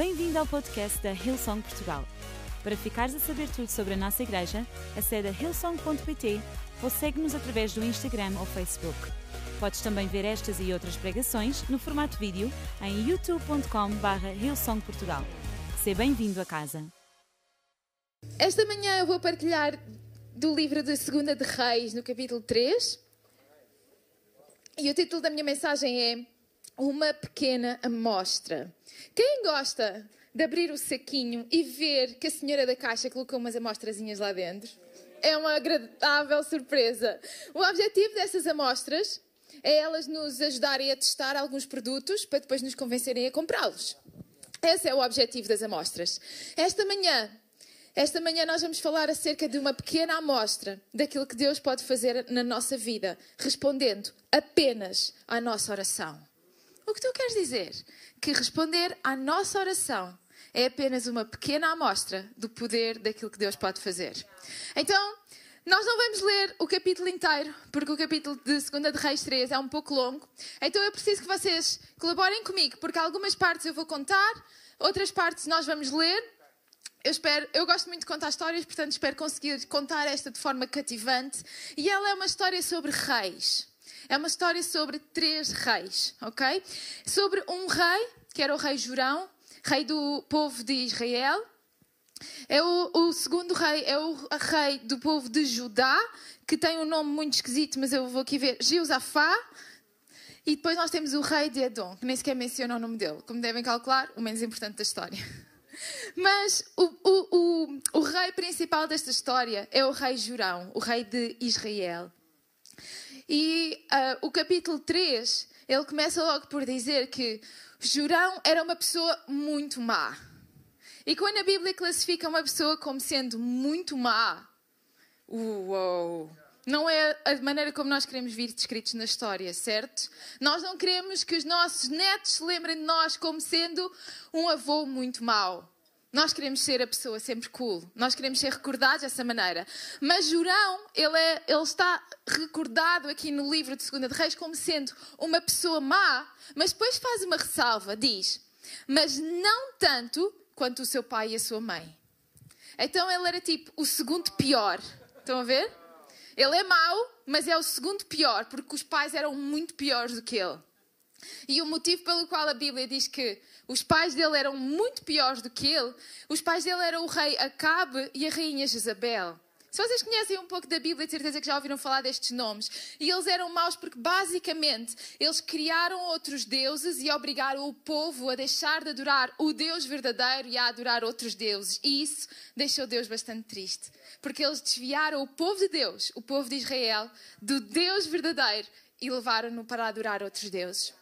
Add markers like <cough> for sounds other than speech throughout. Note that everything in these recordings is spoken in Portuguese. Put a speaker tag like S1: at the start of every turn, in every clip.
S1: Bem-vindo ao podcast da Hillsong Portugal. Para ficares a saber tudo sobre a nossa igreja, acede a hillsong.pt ou segue-nos através do Instagram ou Facebook. Podes também ver estas e outras pregações no formato vídeo em youtube.com.br hillsongportugal. Seja bem-vindo a casa.
S2: Esta manhã eu vou partilhar do livro de Segunda de Reis, no capítulo 3. E o título da minha mensagem é Uma Pequena Amostra. Quem gosta de abrir o saquinho e ver que a senhora da caixa colocou umas amostrazinhas lá dentro? É uma agradável surpresa. O objetivo dessas amostras é elas nos ajudarem a testar alguns produtos para depois nos convencerem a comprá-los. Esse é o objetivo das amostras. Esta manhã, esta manhã nós vamos falar acerca de uma pequena amostra daquilo que Deus pode fazer na nossa vida, respondendo apenas à nossa oração. O que tu queres dizer? Que responder à nossa oração é apenas uma pequena amostra do poder daquilo que Deus pode fazer. Então, nós não vamos ler o capítulo inteiro, porque o capítulo de 2 de Reis 3 é um pouco longo. Então eu preciso que vocês colaborem comigo, porque algumas partes eu vou contar, outras partes nós vamos ler. Eu espero, eu gosto muito de contar histórias, portanto espero conseguir contar esta de forma cativante. E ela é uma história sobre reis. É uma história sobre três reis, ok? Sobre um rei, que era o rei Jurão, rei do povo de Israel. É o, o, segundo rei é o rei do povo de Judá, que tem um nome muito esquisito, mas eu vou aqui ver, Jeosafá. E depois nós temos o rei de Edom, que nem sequer menciona o nome dele. Como devem calcular, o menos importante da história. <laughs> Mas o, o, o, o rei principal desta história é o rei Jurão, o rei de Israel. E uh, o capítulo 3, ele começa logo por dizer que Jurão era uma pessoa muito má. E quando a Bíblia classifica uma pessoa como sendo muito má, uou! Não é a maneira como nós queremos vir descritos na história, certo? Nós não queremos que os nossos netos se lembrem de nós como sendo um avô muito mau. Nós queremos ser a pessoa sempre cool. Nós queremos ser recordados dessa maneira. Mas Jurão, ele, é, ele está recordado aqui no livro de Segunda de Reis como sendo uma pessoa má, mas depois faz uma ressalva, diz, mas não tanto quanto o seu pai e a sua mãe. Então ele era tipo o segundo pior. Estão a ver? Ele é mau, mas é o segundo pior, porque os pais eram muito piores do que ele. E o motivo pelo qual a Bíblia diz que os pais dele eram muito piores do que ele, os pais dele eram o rei Acabe e a rainha Jezabel. Se vocês conhecem um pouco da Bíblia, de certeza que já ouviram falar destes nomes. E eles eram maus porque, basicamente, eles criaram outros deuses e obrigaram o povo a deixar de adorar o Deus verdadeiro e a adorar outros deuses. E isso deixou Deus bastante triste. Porque eles desviaram o povo de Deus, o povo de Israel, do Deus verdadeiro e levaram-no para adorar outros deuses.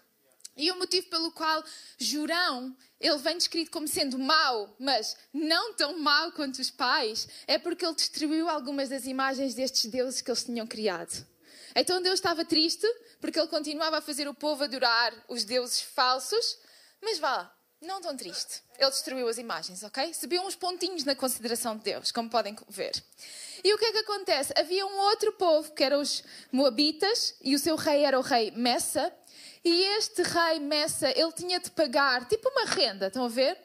S2: E o motivo pelo qual Jurão, ele vem descrito como sendo mau, mas não tão mau quanto os pais, é porque ele destruiu algumas das imagens destes deuses que eles tinham criado. Então Deus estava triste, porque ele continuava a fazer o povo adorar os deuses falsos, mas vá, não tão triste. Ele destruiu as imagens, ok? Subiu uns pontinhos na consideração de Deus, como podem ver. E o que é que acontece? Havia um outro povo, que eram os Moabitas, e o seu rei era o rei Messa, e este rei Messa, ele tinha de pagar tipo uma renda, estão a ver?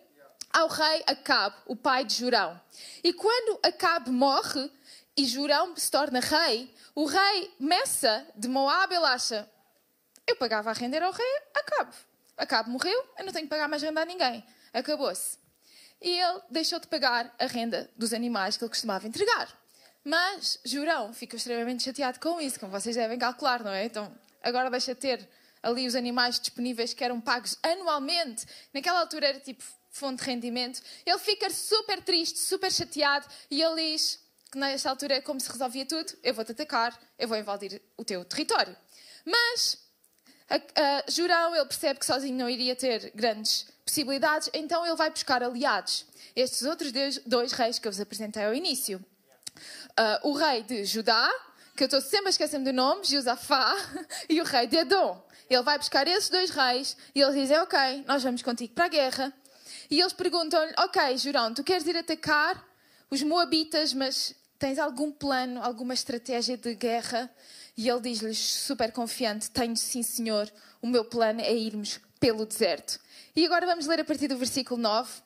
S2: Ao rei Acabe, o pai de Jurão. E quando Acabe morre e Jurão se torna rei, o rei Messa de Moab, ele acha: eu pagava a renda ao rei Acabe. Acabe morreu, eu não tenho que pagar mais renda a ninguém. Acabou-se. E ele deixou de pagar a renda dos animais que ele costumava entregar. Mas Jurão ficou extremamente chateado com isso, como vocês devem calcular, não é? Então, agora deixa de ter ali os animais disponíveis que eram pagos anualmente. Naquela altura era tipo fonte de rendimento. Ele fica super triste, super chateado e ele diz que nesta altura como se resolvia tudo: eu vou-te atacar, eu vou invadir o teu território. Mas a, a, Jurão ele percebe que sozinho não iria ter grandes possibilidades, então ele vai buscar aliados. Estes outros dois, dois reis que eu vos apresentei ao início. Uh, o rei de Judá, que eu estou sempre a esquecer-me do nome, Josafá, <laughs> e o rei de Edom. Ele vai buscar esses dois reis e eles dizem: Ok, nós vamos contigo para a guerra. E eles perguntam-lhe: Ok, Jurão, tu queres ir atacar os Moabitas, mas tens algum plano, alguma estratégia de guerra? E ele diz-lhes, super confiante: Tenho sim, senhor. O meu plano é irmos pelo deserto. E agora vamos ler a partir do versículo 9,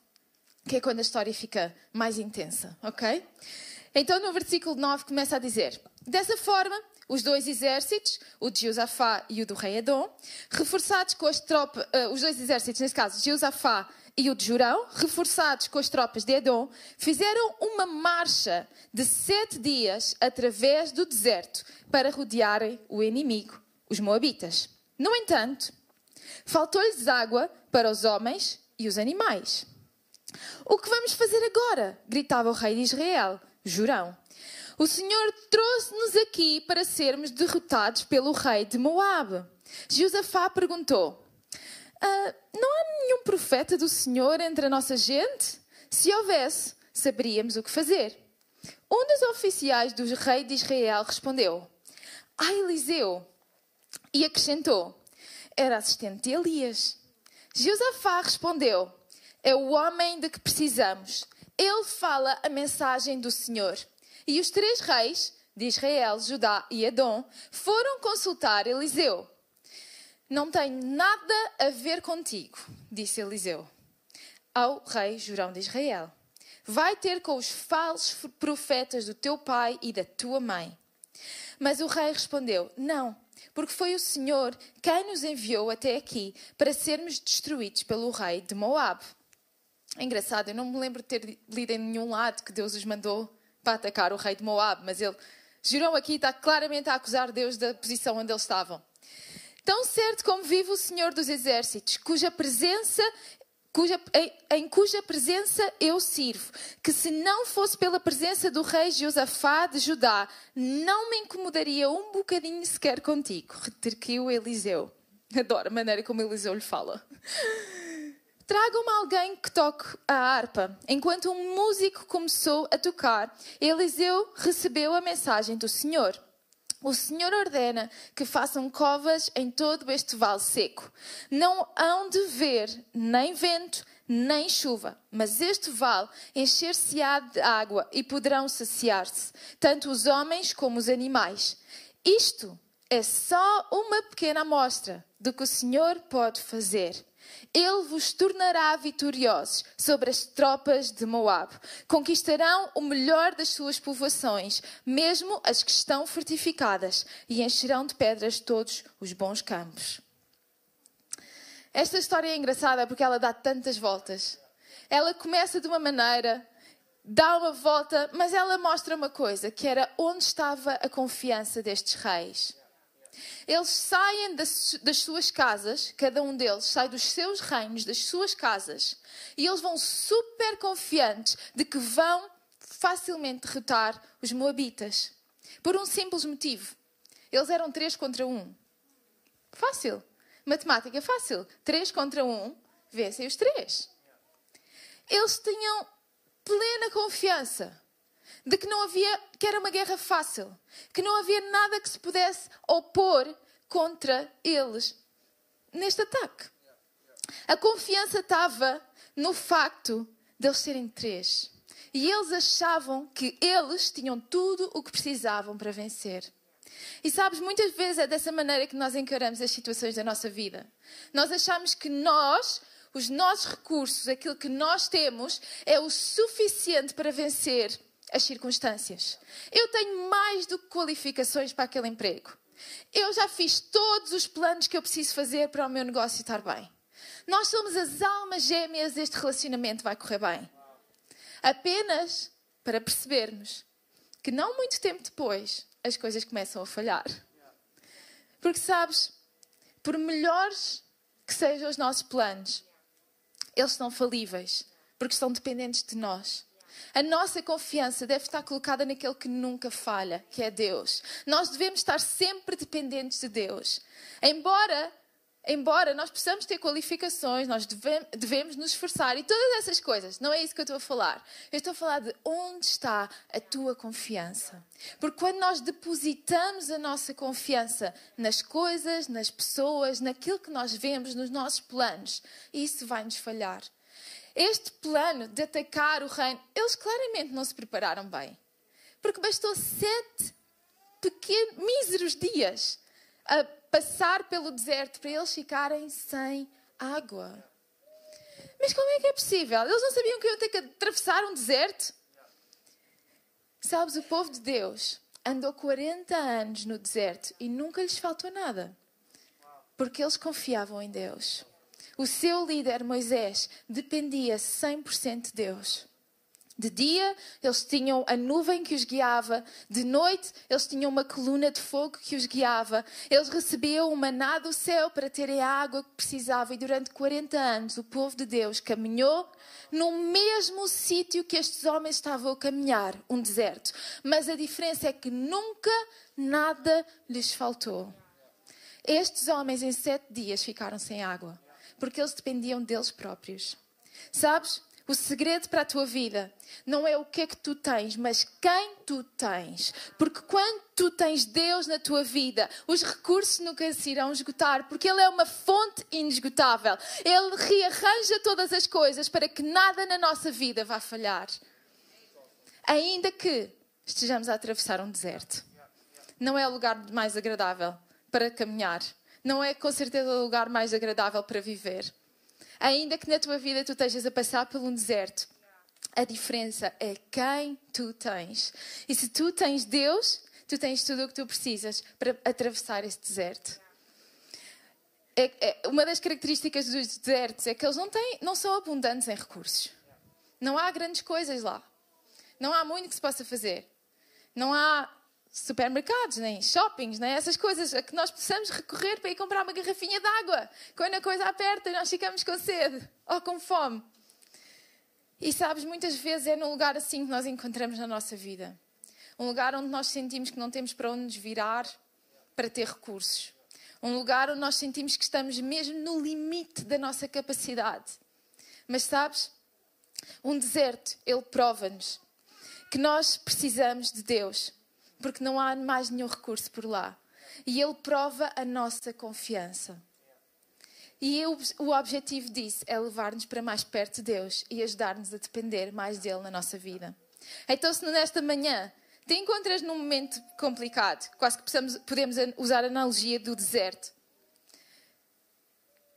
S2: que é quando a história fica mais intensa, ok? Então, no versículo 9, começa a dizer: Dessa forma, os dois exércitos, o de Josafá e o do rei Edom, reforçados com as tropas, uh, os dois exércitos, nesse caso, Josafá e o de Jurão, reforçados com as tropas de Edom, fizeram uma marcha de sete dias através do deserto para rodearem o inimigo, os Moabitas. No entanto, faltou-lhes água para os homens e os animais. O que vamos fazer agora? gritava o rei de Israel, Jurão. O Senhor trouxe-nos aqui para sermos derrotados pelo rei de Moabe. Josafá perguntou: ah, Não há nenhum profeta do Senhor entre a nossa gente? Se houvesse, saberíamos o que fazer. Um dos oficiais do rei de Israel respondeu: Ah, Eliseu! E acrescentou: Era assistente de Elias. Josafá respondeu: É o homem de que precisamos. Ele fala a mensagem do Senhor. E os três reis de Israel, Judá e Edom foram consultar Eliseu. Não tenho nada a ver contigo, disse Eliseu ao rei Jurão de Israel. Vai ter com os falsos profetas do teu pai e da tua mãe. Mas o rei respondeu: Não, porque foi o Senhor quem nos enviou até aqui para sermos destruídos pelo rei de Moab. É engraçado, eu não me lembro de ter lido em nenhum lado que Deus os mandou para atacar o rei de Moab, mas ele, Girão aqui está claramente a acusar Deus da posição onde eles estavam. Tão certo como vive o Senhor dos Exércitos, cuja presença Cuja, em, em, cuja presença eu sirvo, que se não fosse pela presença do rei Josafá de Judá, não me incomodaria um bocadinho sequer contigo, retorquiu Eliseu. Adoro a maneira como Eliseu lhe fala. Tragam-me alguém que toque a harpa. Enquanto um músico começou a tocar, Eliseu recebeu a mensagem do Senhor. O Senhor ordena que façam covas em todo este vale seco. Não hão de ver nem vento, nem chuva, mas este vale encher-se-á de água e poderão saciar-se, tanto os homens como os animais. Isto é só uma pequena amostra do que o Senhor pode fazer. Ele vos tornará vitoriosos sobre as tropas de Moab. Conquistarão o melhor das suas povoações, mesmo as que estão fortificadas, e encherão de pedras todos os bons campos. Esta história é engraçada porque ela dá tantas voltas. Ela começa de uma maneira, dá uma volta, mas ela mostra uma coisa, que era onde estava a confiança destes reis. Eles saem das, das, suas casas, cada um deles sai dos seus reinos, das suas casas, e eles vão super confiantes de que vão facilmente derrotar os Moabitas. Por um simples motivo. Eles eram três contra um. Fácil. Matemática fácil. Três contra um, vencem os três. Eles tinham plena confiança de que não havia, que era uma guerra fácil, que não havia nada que se pudesse opor contra eles neste ataque. A confiança estava no facto de eles serem três. E eles achavam que eles tinham tudo o que precisavam para vencer. E sabes, muitas vezes é dessa maneira que nós encaramos as situações da nossa vida. Nós achamos que nós, os nossos recursos, aquilo que nós temos, é o suficiente para vencer as circunstâncias. Eu tenho mais do que qualificações para aquele emprego. Eu já fiz todos os planos que eu preciso fazer para o meu negócio estar bem. Nós somos as almas gêmeas deste relacionamento, vai correr bem. Apenas para percebermos que não muito tempo depois as coisas começam a falhar. Porque sabes, por melhores que sejam os nossos planos, eles são falíveis, porque estão dependentes de nós. A nossa confiança deve estar colocada naquele que nunca falha, que é Deus. Nós devemos estar sempre dependentes de Deus. Embora embora nós possamos ter qualificações, nós devemos nos esforçar e todas essas coisas, não é isso que eu estou a falar. Eu estou a falar de onde está a tua confiança. Porque quando nós depositamos a nossa confiança nas coisas, nas pessoas, naquilo que nós vemos, nos nossos planos, isso vai nos falhar. Este plano de atacar o reino, eles claramente não se prepararam bem. Porque bastou sete pequenos, míseros dias a passar pelo deserto para eles ficarem sem água. Mas como é que é possível? Eles não sabiam que iam ter que atravessar um deserto? Sabes, o povo de Deus andou 40 anos no deserto e nunca lhes faltou nada. Porque eles confiavam em Deus. O seu líder, Moisés, dependia 100% de Deus. De dia, eles tinham a nuvem que os guiava. De noite, eles tinham uma coluna de fogo que os guiava. Eles recebiam o maná do céu para terem a água que precisavam. E durante 40 anos, o povo de Deus caminhou no mesmo sítio que estes homens estavam a caminhar um deserto. Mas a diferença é que nunca nada lhes faltou. Estes homens, em sete dias, ficaram sem água porque eles dependiam deles próprios. Sabes? O segredo para a tua vida não é o que é que tu tens, mas quem tu tens. Porque quando tu tens Deus na tua vida, os recursos nunca se irão esgotar, porque Ele é uma fonte inesgotável. Ele rearranja todas as coisas para que nada na nossa vida vá falhar. Ainda que estejamos a atravessar um deserto. Não é o lugar mais agradável para caminhar. Não é com certeza o lugar mais agradável para viver. Ainda que na tua vida tu estejas a passar por um deserto, a diferença é quem tu tens. E se tu tens Deus, tu tens tudo o que tu precisas para atravessar esse deserto. É, é, uma das características dos desertos é que eles não, têm, não são abundantes em recursos. Não há grandes coisas lá. Não há muito que se possa fazer. Não há supermercados, nem shoppings, nem essas coisas a que nós possamos recorrer para ir comprar uma garrafinha de água. Quando a coisa aperta, nós ficamos com sede ou com fome. E sabes, muitas vezes é num lugar assim que nós encontramos na nossa vida. Um lugar onde nós sentimos que não temos para onde nos virar para ter recursos. Um lugar onde nós sentimos que estamos mesmo no limite da nossa capacidade. Mas sabes, um deserto, ele prova-nos que nós precisamos de Deus porque não há mais nenhum recurso por lá. E Ele prova a nossa confiança. E eu, o objetivo disso é levar-nos para mais perto de Deus e ajudar-nos a depender mais dele na nossa vida. Então, se nesta manhã te encontras num momento complicado, quase que possamos, podemos usar a analogia do deserto,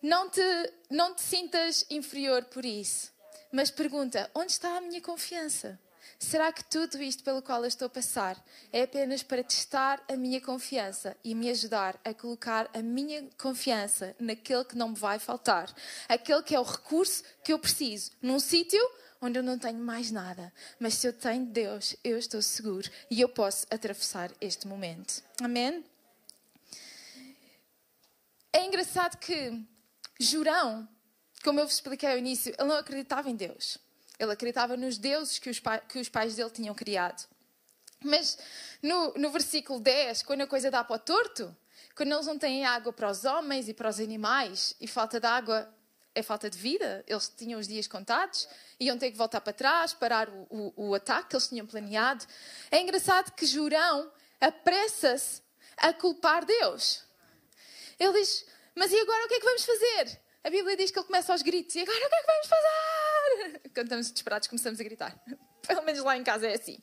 S2: não te, não te sintas inferior por isso, mas pergunta: onde está a minha confiança? Será que tudo isto pelo qual eu estou a passar é apenas para testar a minha confiança e me ajudar a colocar a minha confiança naquele que não me vai faltar, aquele que é o recurso que eu preciso, num sítio onde eu não tenho mais nada, mas se eu tenho Deus, eu estou seguro e eu posso atravessar este momento. Amém? É engraçado que Jurão, como eu vos expliquei ao início, ele não acreditava em Deus. Ele acreditava nos deuses que os, que os pais dele tinham criado. Mas no, no versículo 10, quando a coisa dá para o torto, quando eles não têm água para os homens e para os animais, e falta de água é falta de vida, eles tinham os dias contados, iam ter que voltar para trás, parar o, o, o ataque que eles tinham planeado. É engraçado que Jurão apressa-se a culpar Deus. Ele diz: Mas e agora o que é que vamos fazer? A Bíblia diz que ele começa aos gritos: E agora o que é que vamos fazer? Quando estamos desesperados, começamos a gritar. <laughs> Pelo menos lá em casa é assim.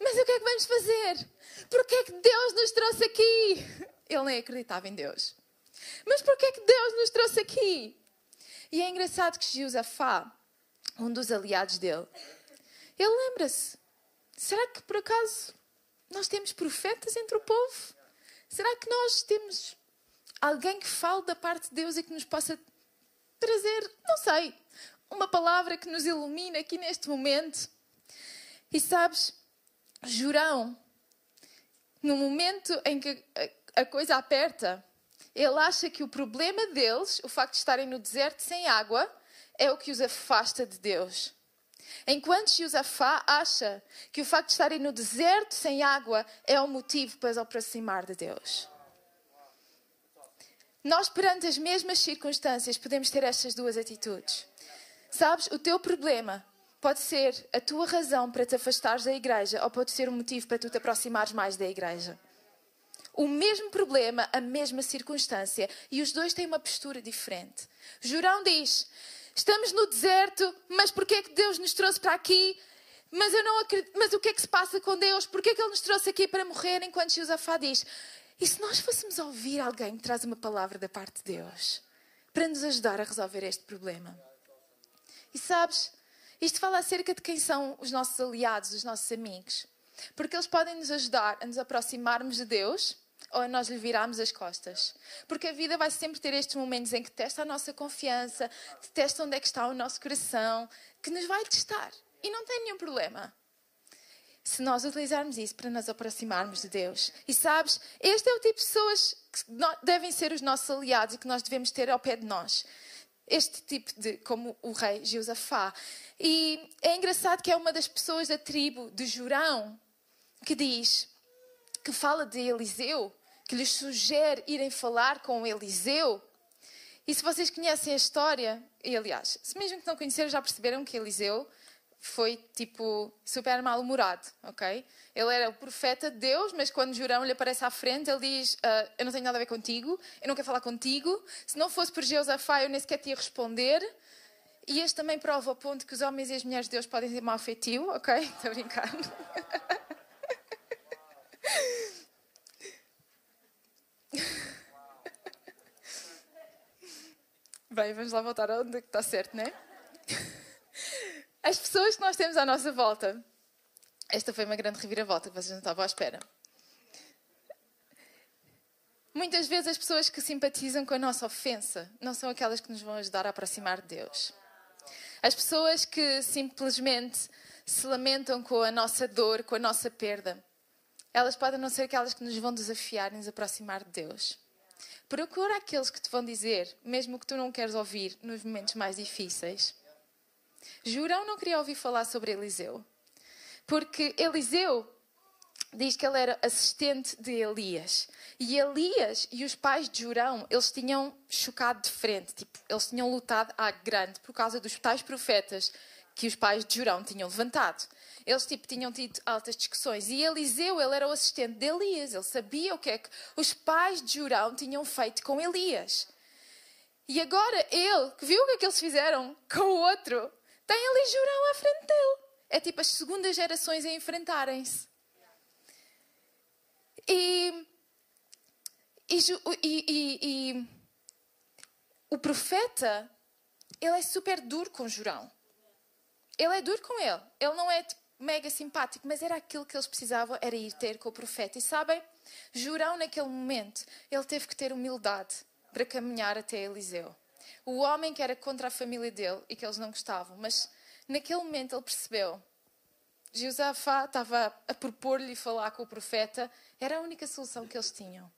S2: Mas o que é que vamos fazer? Porquê é que Deus nos trouxe aqui? Ele nem acreditava em Deus. Mas porquê é que Deus nos trouxe aqui? E é engraçado que Josafá, um dos aliados dele, ele lembra-se: será que por acaso nós temos profetas entre o povo? Será que nós temos alguém que fale da parte de Deus e que nos possa trazer, não sei, uma palavra que nos ilumina aqui neste momento. E sabes, Jurão, no momento em que a coisa aperta, ele acha que o problema deles, o facto de estarem no deserto sem água, é o que os afasta de Deus. Enquanto Josafá acha que o facto de estarem no deserto sem água é o motivo para os aproximar de Deus. Nós, perante as mesmas circunstâncias, podemos ter estas duas atitudes. Sabes, o teu problema pode ser a tua razão para te afastares da igreja ou pode ser um motivo para tu te aproximares mais da igreja. O mesmo problema, a mesma circunstância e os dois têm uma postura diferente. Jurão diz: Estamos no deserto, mas porquê é que Deus nos trouxe para aqui? Mas eu não acredito, mas o que é que se passa com Deus? Porquê é que Ele nos trouxe aqui para morrer? Enquanto Josafá diz: E se nós fôssemos ouvir alguém que traz uma palavra da parte de Deus? para nos ajudar a resolver este problema. E sabes, isto fala acerca de quem são os nossos aliados, os nossos amigos. Porque eles podem nos ajudar a nos aproximarmos de Deus ou a nós lhe virarmos as costas. Porque a vida vai sempre ter estes momentos em que testa a nossa confiança, testa onde é que está o nosso coração, que nos vai testar. E não tem nenhum problema. Se nós utilizarmos isso para nos aproximarmos de Deus. E sabes, este é o tipo de pessoas que devem ser os nossos aliados e que nós devemos ter ao pé de nós. Este tipo de, como o rei Josafá. E é engraçado que é uma das pessoas da tribo de Jurão que diz, que fala de Eliseu, que lhes sugere irem falar com Eliseu. E se vocês conhecem a história, e aliás, se mesmo que não conheceram, já perceberam que Eliseu foi tipo super mal-humorado, ok? Ele era o profeta de Deus, mas quando Jurão lhe aparece à frente, ele diz: uh, Eu não tenho nada a ver contigo, eu não quero falar contigo. Se não fosse por Jeosafá, eu nem sequer te ia responder. E este também prova o ponto que os homens e as mulheres de Deus podem ser mal feitio, ok? Estou a brincar. Bem, vamos lá voltar onde está certo, não é? As pessoas que nós temos à nossa volta. Esta foi uma grande reviravolta que vocês não estavam à espera. Muitas vezes as pessoas que simpatizam com a nossa ofensa não são aquelas que nos vão ajudar a aproximar de Deus. As pessoas que simplesmente se lamentam com a nossa dor, com a nossa perda, elas podem não ser aquelas que nos vão desafiar e nos aproximar de Deus. Procura aqueles que te vão dizer, mesmo que tu não queres ouvir nos momentos mais difíceis. Jurão não queria ouvir falar sobre Eliseu, porque Eliseu diz que ele era assistente de Elias. E Elias e os pais de Jurão, eles tinham chocado de frente, tipo, eles tinham lutado à grande por causa dos tais profetas que os pais de Jurão tinham levantado. Eles tipo, tinham tido altas discussões. E Eliseu, ele era o assistente de Elias. Ele sabia o que é que os pais de Jurão tinham feito com Elias. E agora ele, que viu o que é que eles fizeram com o outro, tem ali Jurão à frente dele. É tipo as segundas gerações a enfrentarem-se. E, e, e, e, o profeta, ele é super duro com Jurão. Ele é duro com ele. Ele não é tipo, mega simpático, mas era aquilo que eles precisavam, era ir ter com o profeta. E sabem, Jurão naquele momento, ele teve que ter humildade para caminhar até Eliseu. O homem que era contra a família dele e que eles não gostavam, mas naquele momento ele percebeu. Josafá estava a propor-lhe falar com o profeta, era a única solução que eles tinham.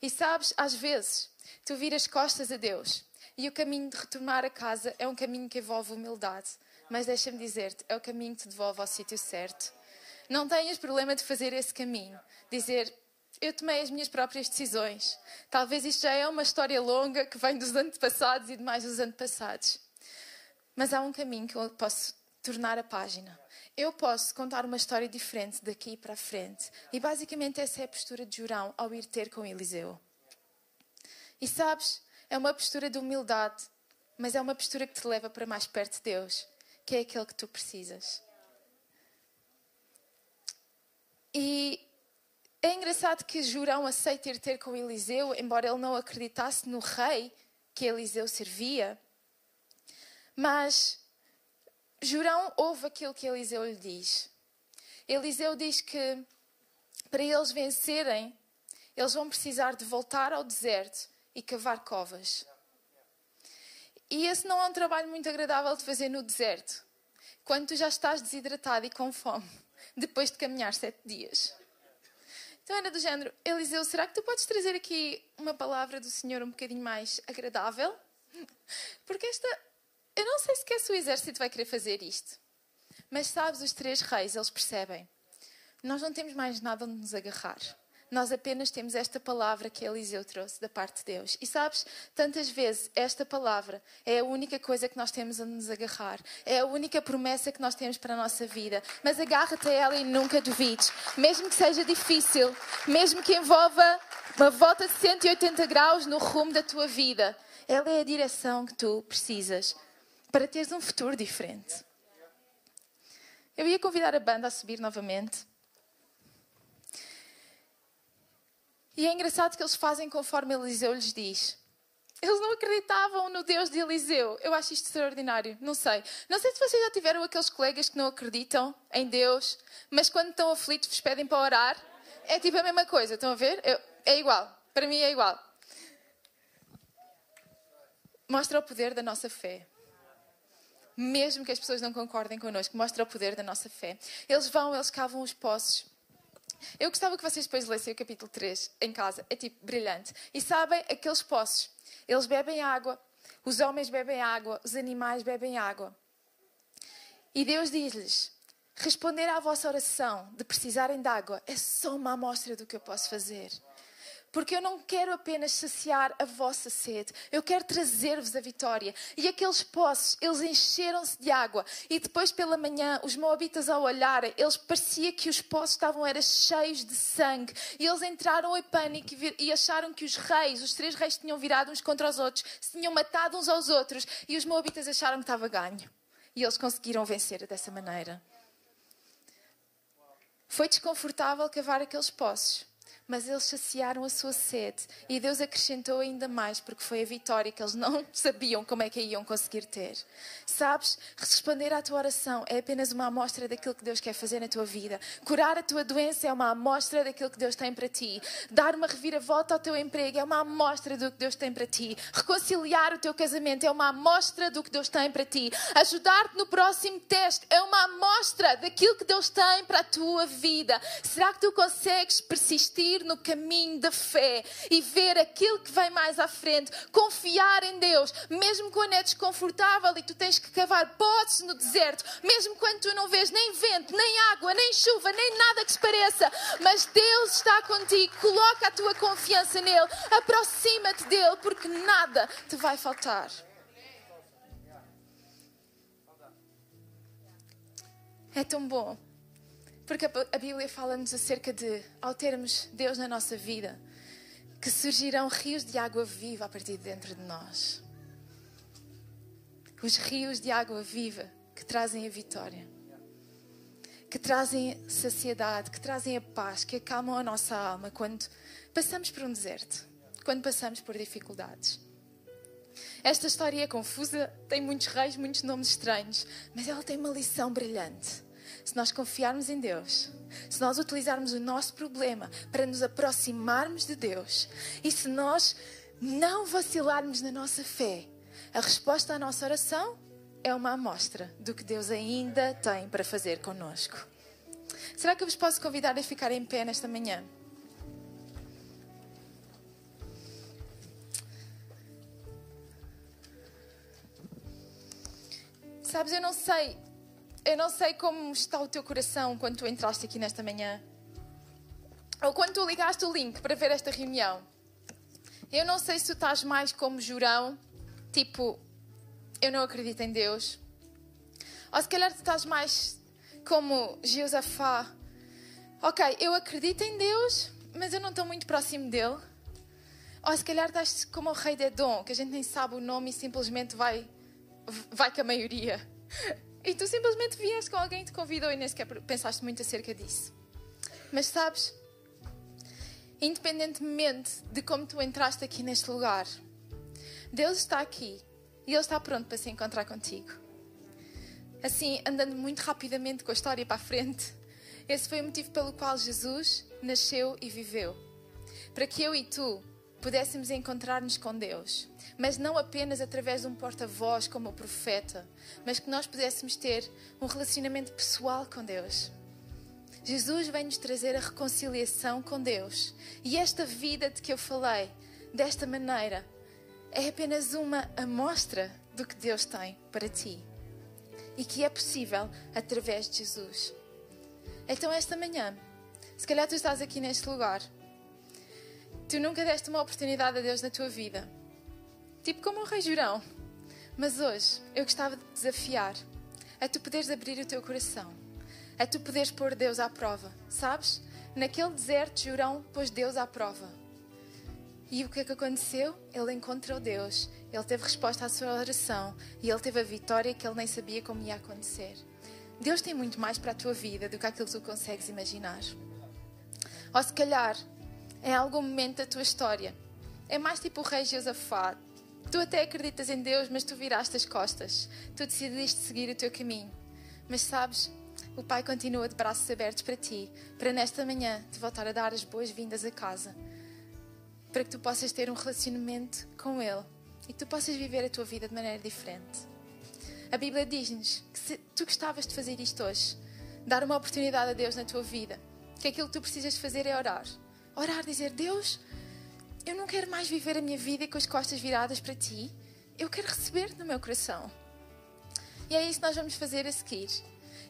S2: E sabes, às vezes, tu viras costas a Deus e o caminho de retornar a casa é um caminho que envolve humildade. Mas deixa-me dizer-te, é o caminho que te devolve ao sítio certo. Não tenhas problema de fazer esse caminho. Dizer, eu tomei as minhas próprias decisões. Talvez isto já é uma história longa que vem dos antepassados e de mais dos antepassados. Mas há um caminho que eu posso tornar a página. Eu posso contar uma história diferente daqui para a frente. E basicamente essa é a postura de Jurão ao ir ter com Eliseu. E sabes, é uma postura de humildade, mas é uma postura que te leva para mais perto de Deus que é aquele que tu precisas. E é engraçado que Jurão aceita ir ter com Eliseu, embora ele não acreditasse no rei que Eliseu servia. Mas Jurão ouve aquilo que Eliseu lhe diz. Eliseu diz que para eles vencerem, eles vão precisar de voltar ao deserto e cavar covas. E esse não é um trabalho muito agradável de fazer no deserto, quando tu já estás desidratado e com fome, <laughs> depois de caminhar sete dias. Então era do género, Eliseu, será que tu podes trazer aqui uma palavra do Senhor um bocadinho mais agradável? <laughs> Porque esta, eu não sei sequer se o exército vai querer fazer isto. Mas sabes, os três reis, eles percebem. Nós não temos mais nada onde nos agarrar nós apenas temos esta palavra que Eliseu trouxe da parte de Deus. E sabes, tantas vezes esta palavra é a única coisa que nós temos a nos agarrar, é a única promessa que nós temos para a nossa vida. Mas agarra-te a ela e nunca duvides, mesmo que seja difícil, mesmo que envolva uma volta de 180 graus no rumo da tua vida. Ela é a direção que tu precisas para teres um futuro diferente. Eu ia convidar a banda a subir novamente. E é engraçado que eles fazem conforme Eliseu lhes diz. Eles não acreditavam no Deus de Eliseu. Eu acho isto extraordinário. Não sei. Não sei se vocês já tiveram aqueles colegas que não acreditam em Deus, mas quando estão aflitos vos pedem para orar. É tipo a mesma coisa. Estão a ver? Eu, é igual. Para mim é igual. Mostra o poder da nossa fé. Mesmo que as pessoas não concordem connosco, mostra o poder da nossa fé. Eles vão, eles cavam os poços. Eu gostava que vocês depois lessem o capítulo 3 em casa. É tipo brilhante. E sabem, aqueles poços eles bebem água, os homens bebem água, os animais bebem água. E Deus diz-lhes: responder à vossa oração de precisarem de água é só uma amostra do que eu posso fazer porque eu não quero apenas saciar a vossa sede, eu quero trazer-vos a vitória. E aqueles poços, eles encheram-se de água. E depois pela manhã, os moabitas ao olhar, eles parecia que os poços estavam era cheios de sangue. E eles entraram em pânico e acharam que os reis, os três reis tinham virado uns contra os outros, se tinham matado uns aos outros. E os moabitas acharam que estava ganho. E eles conseguiram vencer dessa maneira. Foi desconfortável cavar aqueles poços mas eles saciaram a sua sede e Deus acrescentou ainda mais, porque foi a vitória que eles não <laughs> sabiam como é que a iam conseguir ter. Sabes, responder à tua oração é apenas uma amostra daquilo que Deus quer fazer na tua vida. Curar a tua doença é uma amostra daquilo que Deus tem para ti. Dar uma reviravolta ao teu emprego é uma amostra do que Deus tem para ti. Reconciliar o teu casamento é uma amostra do que Deus tem para ti. Ajudar-te no próximo teste é uma amostra daquilo que Deus tem para a tua vida. Será que tu consegues persistir? No caminho da fé e ver aquilo que vem mais à frente, confiar em Deus, mesmo quando é desconfortável e tu tens que cavar potes no deserto, mesmo quando tu não vês nem vento, nem água, nem chuva, nem nada que se pareça, mas Deus está contigo, coloca a tua confiança nele, aproxima-te dele, porque nada te vai faltar. É tão bom porque a Bíblia fala-nos acerca de, ao termos Deus na nossa vida, que surgirão rios de água viva a partir de dentro de nós. Os rios de água viva que trazem a vitória, que trazem saciedade, que trazem a paz, que acalmam a nossa alma quando passamos por um deserto, quando passamos por dificuldades. Esta história é confusa, tem muitos reis, muitos nomes estranhos, mas ela tem uma lição brilhante se nós confiarmos em Deus, se nós utilizarmos o nosso problema para nos aproximarmos de Deus e se nós não vacilarmos na nossa fé, a resposta à nossa oração é uma amostra do que Deus ainda tem para fazer conosco. Será que eu vos posso convidar a ficar em pé nesta manhã? Sabes, eu não sei eu não sei como está o teu coração quando tu entraste aqui nesta manhã. Ou quando tu ligaste o link para ver esta reunião. Eu não sei se tu estás mais como Jurão, tipo, eu não acredito em Deus. Ou se calhar tu estás mais como Jeosafá. Ok, eu acredito em Deus, mas eu não estou muito próximo dele. Ou se calhar estás como o rei de Edom, que a gente nem sabe o nome e simplesmente vai, vai com a maioria. E tu simplesmente vieste com alguém te convidou e nem sequer pensaste muito acerca disso. Mas sabes, independentemente de como tu entraste aqui neste lugar, Deus está aqui e Ele está pronto para se encontrar contigo. Assim, andando muito rapidamente com a história para a frente, esse foi o motivo pelo qual Jesus nasceu e viveu. Para que eu e tu pudéssemos encontrar-nos com Deus mas não apenas através de um porta-voz como o profeta, mas que nós pudéssemos ter um relacionamento pessoal com Deus. Jesus vem nos trazer a reconciliação com Deus. E esta vida de que eu falei, desta maneira, é apenas uma amostra do que Deus tem para ti. E que é possível através de Jesus. Então, esta manhã, se calhar tu estás aqui neste lugar, tu nunca deste uma oportunidade a Deus na tua vida tipo como um rei jurão. Mas hoje eu gostava de te desafiar a tu poderes abrir o teu coração, a tu poderes pôr Deus à prova, sabes? Naquele deserto, Jurão pôs Deus à prova. E o que é que aconteceu? Ele encontrou Deus, ele teve resposta à sua oração e ele teve a vitória que ele nem sabia como ia acontecer. Deus tem muito mais para a tua vida do que aquilo que tu consegues imaginar. Ou se calhar, em algum momento da tua história, é mais tipo o rei Josafá, Tu até acreditas em Deus, mas tu viraste as costas. Tu decidiste seguir o teu caminho. Mas sabes, o Pai continua de braços abertos para ti, para nesta manhã te voltar a dar as boas-vindas a casa, para que tu possas ter um relacionamento com Ele e que tu possas viver a tua vida de maneira diferente. A Bíblia diz-nos que se tu gostavas de fazer isto hoje, dar uma oportunidade a Deus na tua vida, que aquilo que tu precisas fazer é orar. Orar, dizer: Deus, eu não quero mais viver a minha vida com as costas viradas para ti. Eu quero receber no meu coração. E é isso que nós vamos fazer a seguir.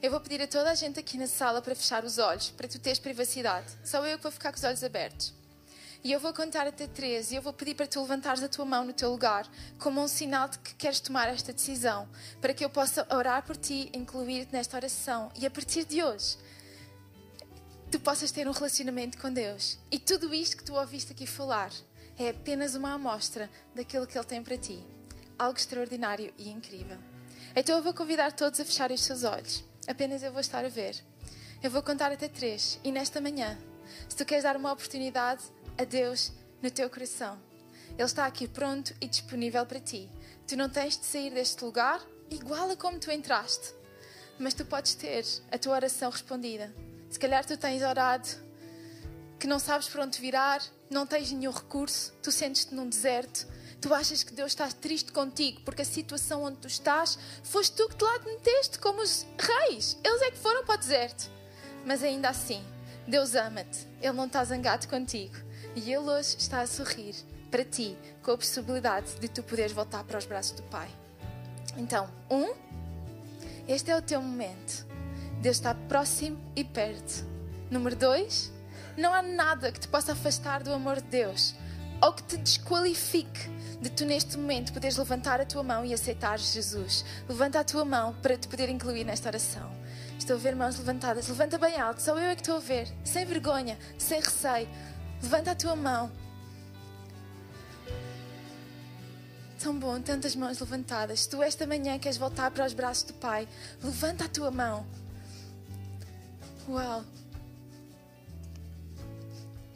S2: Eu vou pedir a toda a gente aqui na sala para fechar os olhos, para tu teres privacidade. Só eu que vou ficar com os olhos abertos. E eu vou contar até três e eu vou pedir para tu levantares a tua mão no teu lugar, como um sinal de que queres tomar esta decisão, para que eu possa orar por ti, incluir-te nesta oração. E a partir de hoje, tu possas ter um relacionamento com Deus. E tudo isto que tu ouviste aqui falar é apenas uma amostra daquilo que Ele tem para ti. Algo extraordinário e incrível. Então eu vou convidar todos a fecharem os seus olhos. Apenas eu vou estar a ver. Eu vou contar até três. E nesta manhã, se tu queres dar uma oportunidade a Deus no teu coração, Ele está aqui pronto e disponível para ti. Tu não tens de sair deste lugar igual a como tu entraste, mas tu podes ter a tua oração respondida se calhar tu tens orado que não sabes para onde virar, não tens nenhum recurso, tu sentes-te num deserto, tu achas que Deus está triste contigo porque a situação onde tu estás, foste tu que te lá te meteste como os reis, eles é que foram para o deserto. Mas ainda assim, Deus ama-te, Ele não está zangado contigo e Ele hoje está a sorrir para ti com a possibilidade de tu poderes voltar para os braços do Pai. Então, um, este é o teu momento. Deus está próximo e perto. Número dois, não há nada que te possa afastar do amor de Deus ou que te desqualifique de tu neste momento poderes levantar a tua mão e aceitar Jesus. Levanta a tua mão para te poder incluir nesta oração. Estou a ver mãos levantadas. Levanta bem alto, só eu é que estou a ver. Sem vergonha, sem receio. Levanta a tua mão. Tão bom, tantas mãos levantadas. Se tu esta manhã queres voltar para os braços do Pai, levanta a tua mão. Uau!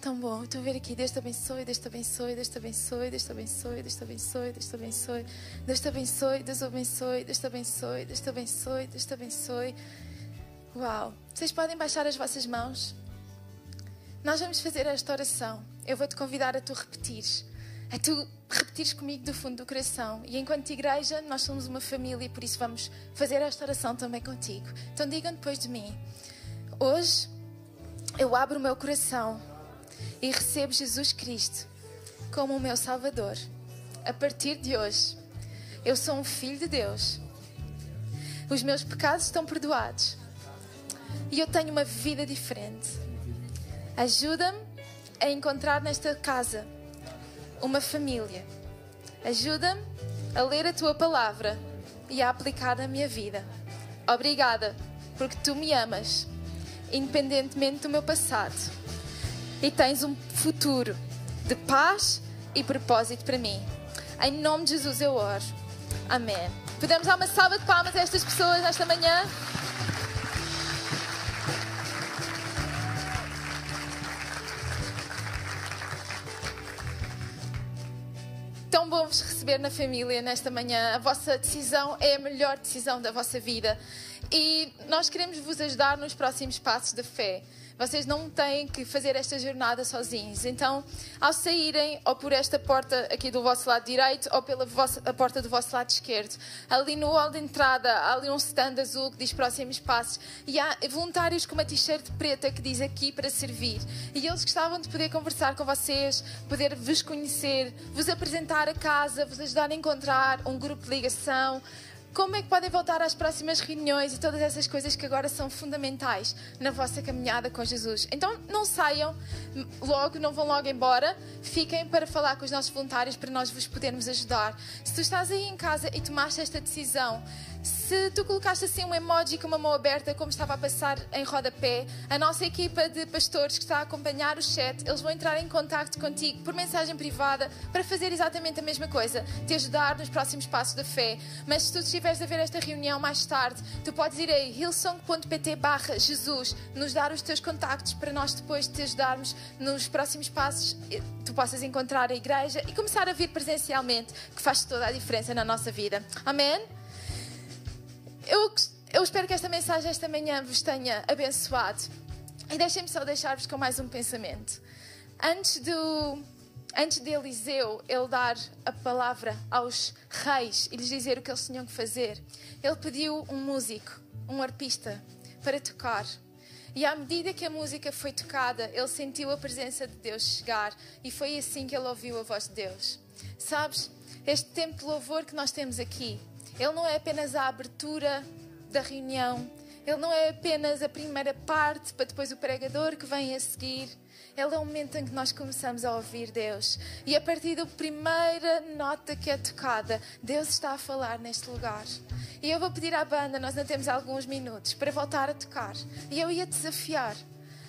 S2: Tão bom. Estou a ver aqui. Deus te abençoe, Deus te abençoe, Deus te abençoe, Deus te abençoe, Deus te abençoe, Deus te abençoe, Deus te abençoe, Deus abençoe, Deus te abençoe, Deus te abençoe, Deus te abençoe. Uau! Vocês podem baixar as vossas mãos? Nós vamos fazer esta oração. Eu vou te convidar a tu repetires. A tu repetires comigo do fundo do coração. E enquanto igreja, nós somos uma família e por isso vamos fazer esta oração também contigo. Então digam depois de mim. Hoje eu abro o meu coração e recebo Jesus Cristo como o meu Salvador. A partir de hoje, eu sou um filho de Deus. Os meus pecados estão perdoados e eu tenho uma vida diferente. Ajuda-me a encontrar nesta casa uma família. Ajuda-me a ler a tua palavra e a aplicar na minha vida. Obrigada, porque tu me amas independentemente do meu passado. E tens um futuro de paz e propósito para mim. Em nome de Jesus eu oro. Amém. Podemos dar uma salva de palmas a estas pessoas nesta manhã? Tão bom vos receber na família nesta manhã. A vossa decisão é a melhor decisão da vossa vida e nós queremos vos ajudar nos próximos passos da fé. Vocês não têm que fazer esta jornada sozinhos. Então, ao saírem, ou por esta porta aqui do vosso lado direito, ou pela vossa, porta do vosso lado esquerdo, ali no hall de entrada, há ali um stand azul que diz próximos passos, e há voluntários com uma t-shirt preta que diz aqui para servir. E eles gostavam de poder conversar com vocês, poder vos conhecer, vos apresentar a casa, vos ajudar a encontrar um grupo de ligação como é que podem voltar às próximas reuniões e todas essas coisas que agora são fundamentais na vossa caminhada com Jesus. Então não saiam logo, não vão logo embora, fiquem para falar com os nossos voluntários para nós vos podermos ajudar. Se tu estás aí em casa e tomaste esta decisão Se tu colocaste assim um emoji com uma mão aberta, como estava a passar em rodapé, a nossa equipa de pastores que está a acompanhar o chat, eles vão entrar em contato contigo por mensagem privada para fazer exatamente a mesma coisa, te ajudar nos próximos passos da fé. Mas se tu estiveres a ver esta reunião mais tarde, tu podes ir a hillsong.pt barra Jesus, nos dar os teus contactos para nós depois te ajudarmos nos próximos passos, tu possas encontrar a igreja e começar a vir presencialmente, que faz toda a diferença na nossa vida. Amém? Eu, eu espero que esta mensagem esta manhã vos tenha abençoado. E deixem-me só deixar-vos com mais um pensamento. Antes, do, antes de Eliseu ele dar a palavra aos reis e lhes dizer o que eles tinham que fazer, ele pediu um músico, um arpista, para tocar. E à medida que a música foi tocada, ele sentiu a presença de Deus chegar e foi assim que ele ouviu a voz de Deus. Sabes, este tempo de louvor que nós temos aqui, ele não é apenas a abertura da reunião, ele não é apenas a primeira parte para depois o pregador que vem a seguir. Ele é o momento em que nós começamos a ouvir Deus. E a partir da primeira nota que é tocada, Deus está a falar neste lugar. E eu vou pedir à banda, nós ainda temos alguns minutos, para voltar a tocar. E eu ia desafiar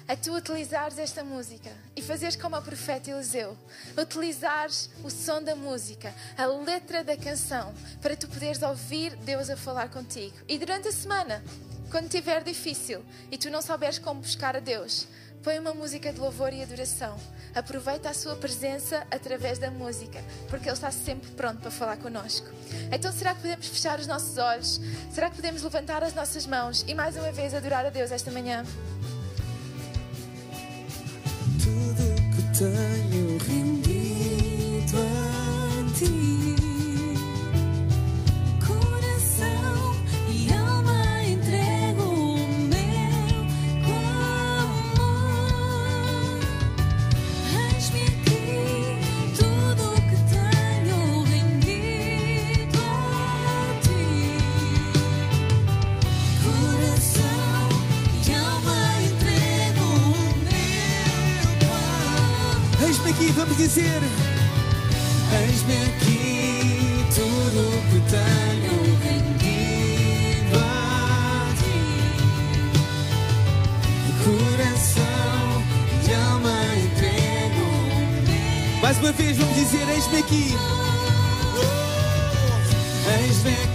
S2: a tu utilizares esta música e fazeres como o profeta Eliseu, utilizares o som da música, a letra da canção, para tu poderes ouvir Deus a falar contigo. E durante a semana, quando estiver difícil e tu não souberes como buscar a Deus, põe uma música de louvor e adoração. Aproveita a sua presença através da música, porque Ele está sempre pronto para falar connosco. Então, será que podemos fechar os nossos olhos? Será que podemos levantar as nossas mãos e mais uma vez adorar a Deus esta manhã?
S3: Tudo que tenho rendido a ti. Dizer. Eis-me aqui, tudo que tenho rendido a ti. Coração e alma entrego o Mais uma vez, vamos dizer: Eis-me aqui. Eis-me aqui,